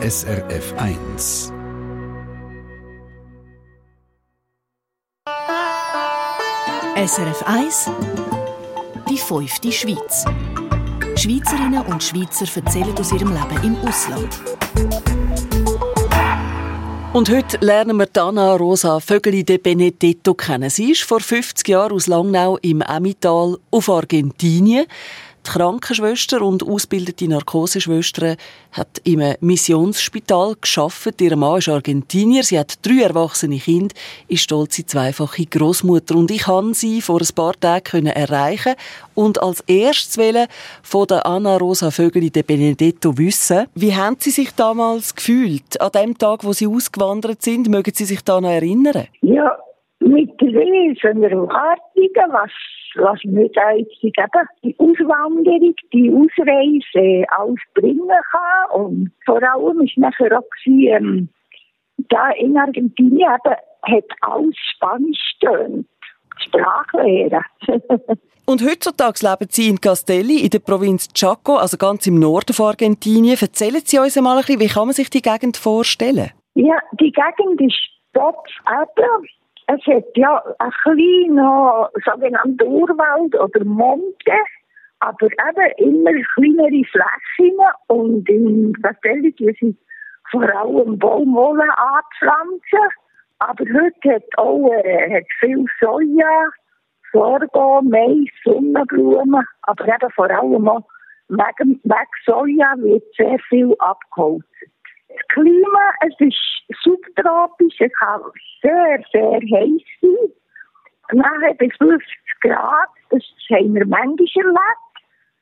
SRF 1. SRF 1 Die fünfte Schweiz. Schweizerinnen und Schweizer erzählen aus ihrem Leben im Ausland. Und heute lernen wir Dana Rosa Vögeli de Benedetto kennen. Sie ist vor 50 Jahren aus Langnau im Emmental auf Argentinien. Die Krankenschwester und ausgebildete Narkoseschwester hat im Missionsspital geschafft. Ihr Mann ist Argentinier. Sie hat drei erwachsene Kinder, ist stolze zweifache Großmutter und ich kann sie vor ein paar Tagen erreichen und als erstes wählen von der Anna Rosa Vögeli de Benedetto wissen. Wie haben Sie sich damals gefühlt an dem Tag, wo Sie ausgewandert sind? Mögen Sie sich da noch erinnern? Ja, mit der Wesen Erwartungen, was was mir da jetzt eben die Auswanderung, die Ausreise alles bringen kann. Und vor allem ist nachher auch gewesen, ähm, da in Argentinien eben hat alles Spanisch stöhnt. Sprachlehre. Und heutzutage leben Sie in Castelli, in der Provinz Chaco, also ganz im Norden von Argentinien. Erzählen Sie uns einmal ein bisschen, wie kann man sich die Gegend vorstellen? Ja, die Gegend ist dort eben es hat ja ein kleiner sogenannter Urwald oder Monte, aber eben immer kleinere Flächen und in Castelli sind vor allem Baumwolle anpflanzen. Aber heute hat auch äh, hat viel Soja, Sorghum, Mais, Sonnenblumen, aber eben vor allem auch wegen, wegen Soja wird sehr viel abgeholzt. Klima, es ist subtropisch, es kann sehr, sehr heiß sein. Nachher bis 50 Grad, das haben wir manchmal erlebt.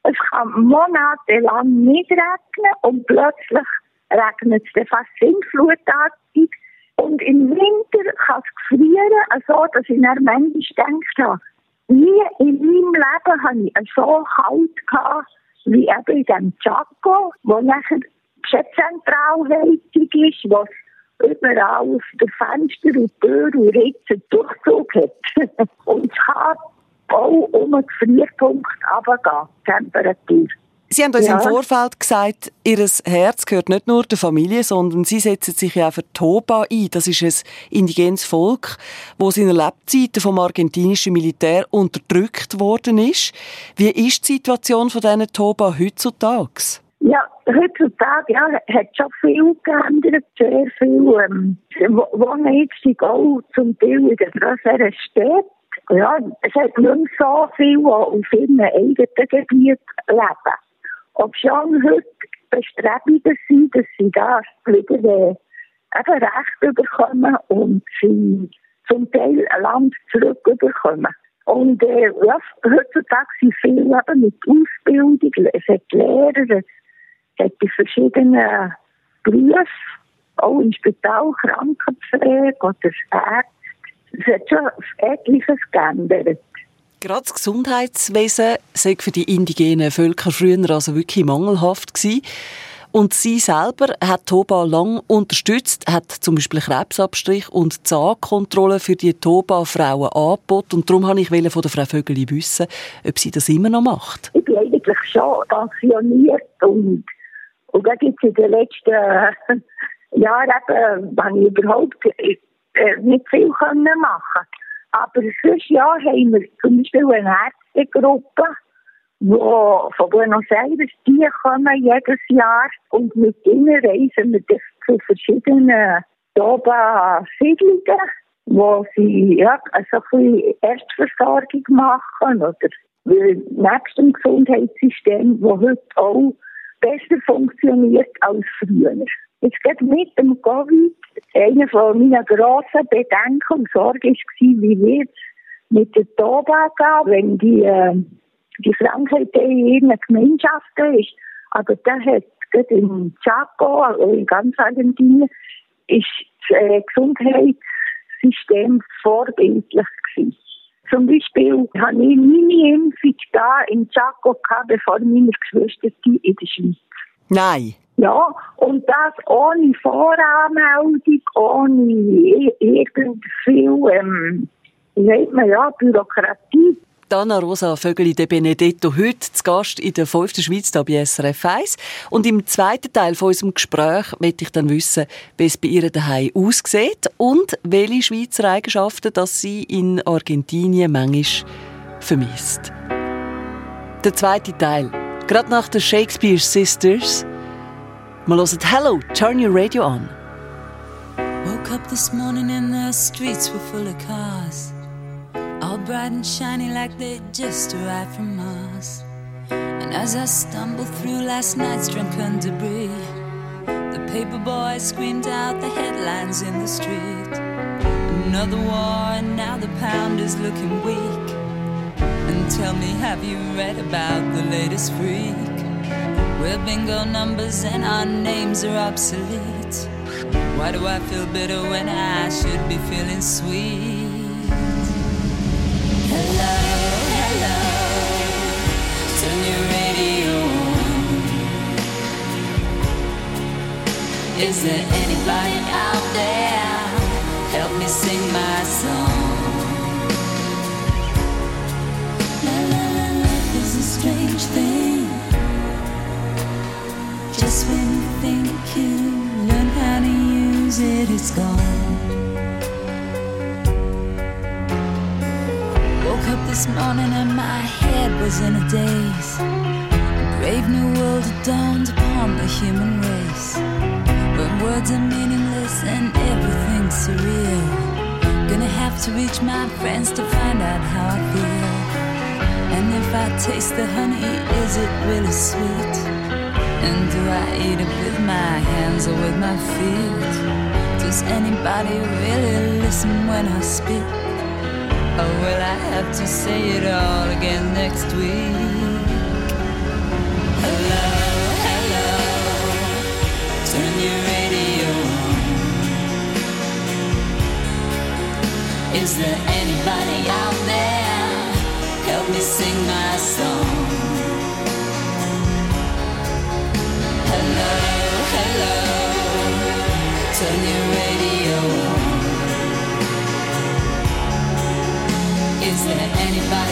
Es kann monatelang nicht regnen und plötzlich regnet es dann fast sintflutartig. Und im Winter kann es gefrieren, so dass ich dann manchmal gedacht habe, nie in meinem Leben habe ich so kalt gehabt, wie eben in dem Chaco, wo nachher Zentralheizung ist, was überall auf den Fenster und Tür und Ritzen Durchzug hat. und es kann auch um den Gefrierpunkt runtergehen, Temperatur. Sie haben uns ja. im Vorfeld gesagt, Ihr Herz gehört nicht nur der Familie, sondern Sie setzen sich ja auch für Toba ein. Das ist ein indigenes Volk, das in der Lebzeiten vom argentinischen Militär unterdrückt worden ist. Wie ist die Situation von diesen Toba heutzutage? Ja, heutzutage ja, hat schon viel geändert, sehr viel. Ähm, wohnen jetzt auch zum Teil in den größeren Städten. Ja, es hat nicht mehr so viel, die auf ihrem eigenen Gebiet leben. Ob schon heute Bestrebungen sind, dass sie da wieder äh, eben Recht bekommen und sie zum Teil ein Land zurückbekommen. Und äh, ja, heutzutage sind viele eben mit Ausbildung, es hat Lehrer, hat die verschiedenen Berufe, auch im Spital, Krankenpflege oder Ärzte. Es hat schon etliches geändert. Gerade das Gesundheitswesen sei für die indigenen Völker früher also wirklich mangelhaft gewesen. Und sie selber hat Toba lang unterstützt, hat zum Beispiel Krebsabstrich und Zahnkontrolle für die Toba-Frauen angeboten. Und darum wollte ich von der Frau Vögeli wissen, ob sie das immer noch macht. Ich bin eigentlich schon pensioniert und und da gibt es in den letzten äh, Jahren eben, wenn ich überhaupt äh, nicht viel können machen. Aber sonst ja haben wir zum Beispiel eine Ärztegruppe, wo von Buenos Aires, die kommen jedes Jahr. Und mit ihnen reisen wir zu verschiedenen Doba-Siedlungen, wo sie ja, also ein bisschen Erstversorgung machen oder nebst dem Gesundheitssystem, wo heute auch besser funktioniert als früher. Jetzt geht mit dem Covid eine von meinen grossen Bedenken und Sorgen war, wie wird es mit der Toba gehen, wenn die, äh, die Krankheit in ihren Gemeinschaften ist. Aber da hat gerade in Chaco, also in ganz Argentinien, ist das äh, Gesundheitssystem vorbildlich gewesen. Zum Beispiel habe ich meine Impfung da in Chaco gehabt, bevor meine Geschwister in der Schweiz. Nein. Ja, und das ohne Voranmeldung, ohne irgend viel, ähm, wie nennt man ja, Bürokratie. Dana Rosa Vögeli de Benedetto heute zu Gast in der 5. Schweiz hier bei SRF 1. Und im zweiten Teil von unserem Gespräch möchte ich dann wissen, wie es bei ihr daheim aussieht und welche Schweizer Eigenschaften dass sie in Argentinien manchmal vermisst. Der zweite Teil, gerade nach den Shakespeare Sisters. Wir hören Hello, turn your radio on. Woke up this morning and the streets were full of cars. Bright and shiny like they just arrived from Mars. And as I stumbled through last night's drunken debris, the paper boy screamed out the headlines in the street. Another war, and now the pound is looking weak. And tell me, have you read about the latest freak? We're bingo numbers and our names are obsolete. Why do I feel bitter when I should be feeling sweet? Is there anybody out there? Help me sing my song. La la la, life is a strange thing. Just when you think you learn how to use it, it's gone. Woke up this morning and my head was in a daze. A brave new world dawned upon the human race. Words are meaningless and everything's surreal. Gonna have to reach my friends to find out how I feel. And if I taste the honey, is it really sweet? And do I eat it with my hands or with my feet? Does anybody really listen when I speak? Or will I have to say it all again next week? Is there anybody out there? Help me sing my song. Hello, hello. Turn your radio on. Is there anybody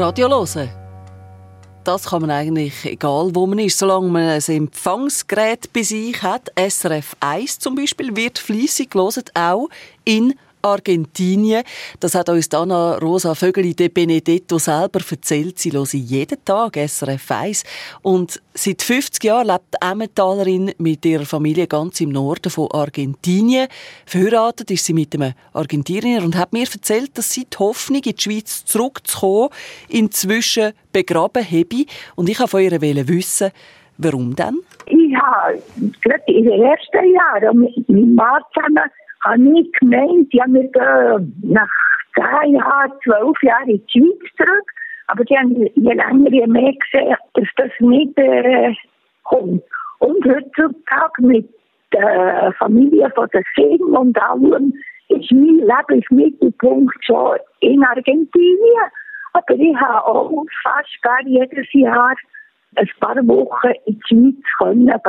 Radio hören. Das kann man eigentlich, egal wo man ist, solange man ein Empfangsgerät bei sich hat. SRF 1 zum Beispiel wird fließig gelesen, auch in Argentinien. Das hat uns Dana Rosa Vögeli de Benedetto selber erzählt. Sie hören jeden Tag SRF 1. Und seit 50 Jahren lebt die Emmentalerin mit ihrer Familie ganz im Norden von Argentinien. Verheiratet ist sie mit einem Argentinier und hat mir erzählt, dass sie die Hoffnung, in die Schweiz zurückzukommen, inzwischen begraben habe. Und ich wollte von ihr wissen, warum denn? Ich habe gerade in den ersten Jahren mit zusammen habe ich gemeint, ja, wir gehen nach zehn Jahren, zwölf Jahren in die Schweiz zurück. Aber die haben je länger, je mehr gesehen, dass das nicht äh, kommt. Und heutzutage mit der Familie von den Kindern und allem ist mein Lebensmittelpunkt schon in Argentinien. Aber ich habe auch fast gar jedes Jahr ein paar Wochen in die Schweiz können gehen.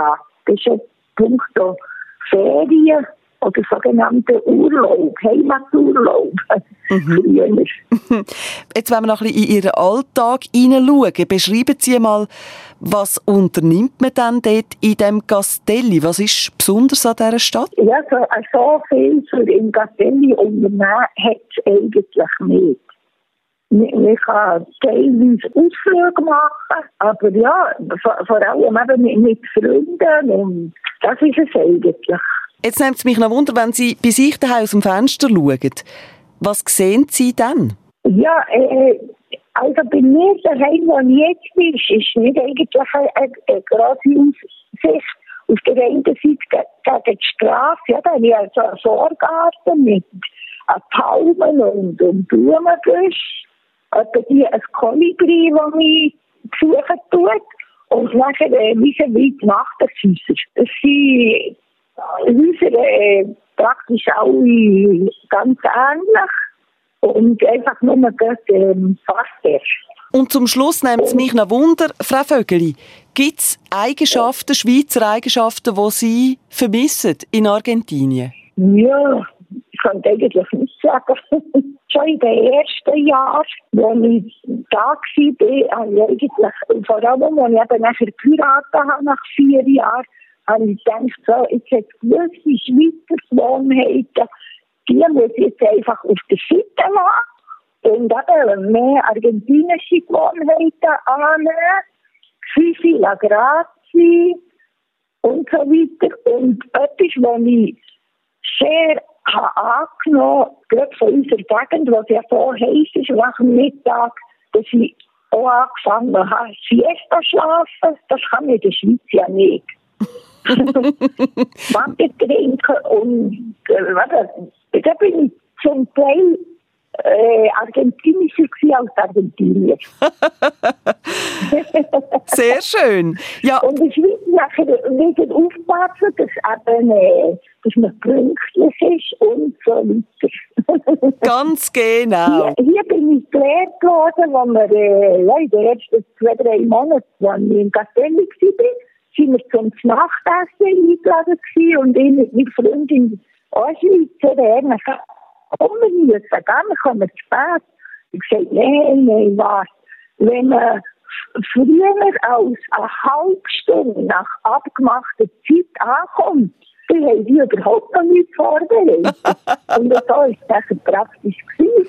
Das ist ein Punkt Ferien oder sogenannte Urlaub, Heimaturlaub. Mhm. Jetzt wollen wir noch ein bisschen in Ihren Alltag hineinschauen. Beschreiben Sie mal, was unternimmt man denn dort in dem Castelli? Was ist besonders an dieser Stadt? Ja, so, so viel für im Castelli unternehmen hat es eigentlich nicht. Man kann teilweise Ausflüge machen, aber ja, vor allem eben mit Freunden und das ist es eigentlich. Jetzt nimmt es mich noch Wunder, wenn Sie bei sich daheim aus dem Fenster schauen. Was sehen Sie dann? Ja, äh, also bei mir daheim, wo ich jetzt bin, ist nicht eigentlich eine, eine große Aussicht. Auf der einen Seite gegen die Straße, ja, da habe ich also einen Vorgarten mit Palmen und, und Blumenbüschen. Etwa die ein Kolibri, das mich besuchen tut. Und nachher äh, wie weit Nachbarshäuser. Das sind Häuser äh, praktisch alle ganz ähnlich und einfach nur das ähm, fast Und zum Schluss nimmt es mich noch Wunder, Frau Vögeli, gibt es Eigenschaften, Schweizer Eigenschaften, die Sie vermissen in Argentinien? Ja, ich kann eigentlich nicht sagen. Schon in den ersten Jahren, als ich da war, habe ich eigentlich, vor allem, als ich eben nachher geheiratet habe, nach vier Jahren, habe ich gedacht, so, jetzt hat gewisse Schweizer Gewohnheiten, die muss ich jetzt einfach auf der Seite lassen und eben mehr argentinische Gewohnheiten annehmen, Fifi la Grazie und so weiter. Und etwas, was ich sehr habe angenommen, gerade von unserer Gegend, was ja so heiß ist nach dem Mittag, dass ich auch angefangen habe, Siesta schlafen. Das kann man in der Schweiz ja nicht. Wasser trinken und äh, warte, da bin ich zum Teil äh, argentinischer als Argentinier. Sehr schön. Ja. Und ich will nachher wieder aufpassen, dass, eben, äh, dass man pünktlich ist und so weiter. Ganz genau. Hier, hier bin ich gelehrt worden, wo wir äh, ja, in den ersten zwei, drei Monaten, als ich in Castelli war, sind wir zum Nachtessen eingeladen gewesen und ich mit meiner Freundin auch Schweizer, der gesagt, komm, wir müssen wir kommen zu spät. Ich sage, nein, nein, was? Wenn man früher als eine halbe Stunde nach abgemachter Zeit ankommt, die haben die überhaupt noch nicht vorbereitet. Und so war es praktisch.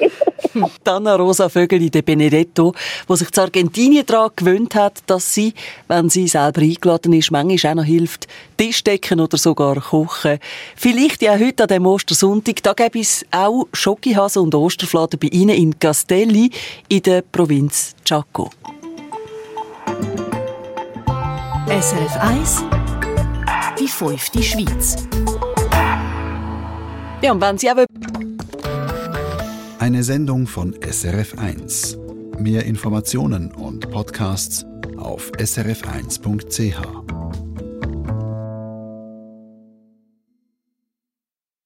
Dana Rosa Vögeli de Benedetto, die sich zu Argentinien daran gewöhnt hat, dass sie, wenn sie selber eingeladen ist, manchmal auch noch hilft, Tisch decken oder sogar kochen. Vielleicht ja heute an dem Ostersonntag, da gäbe es auch Schokihasen und Osterfladen bei Ihnen in Castelli in der Provinz Chaco. SRF 1 Die fünfte Schweiz. Ja, und wenn Sie auch Eine Sendung von SRF 1. Mehr Informationen und Podcasts auf srf1.ch.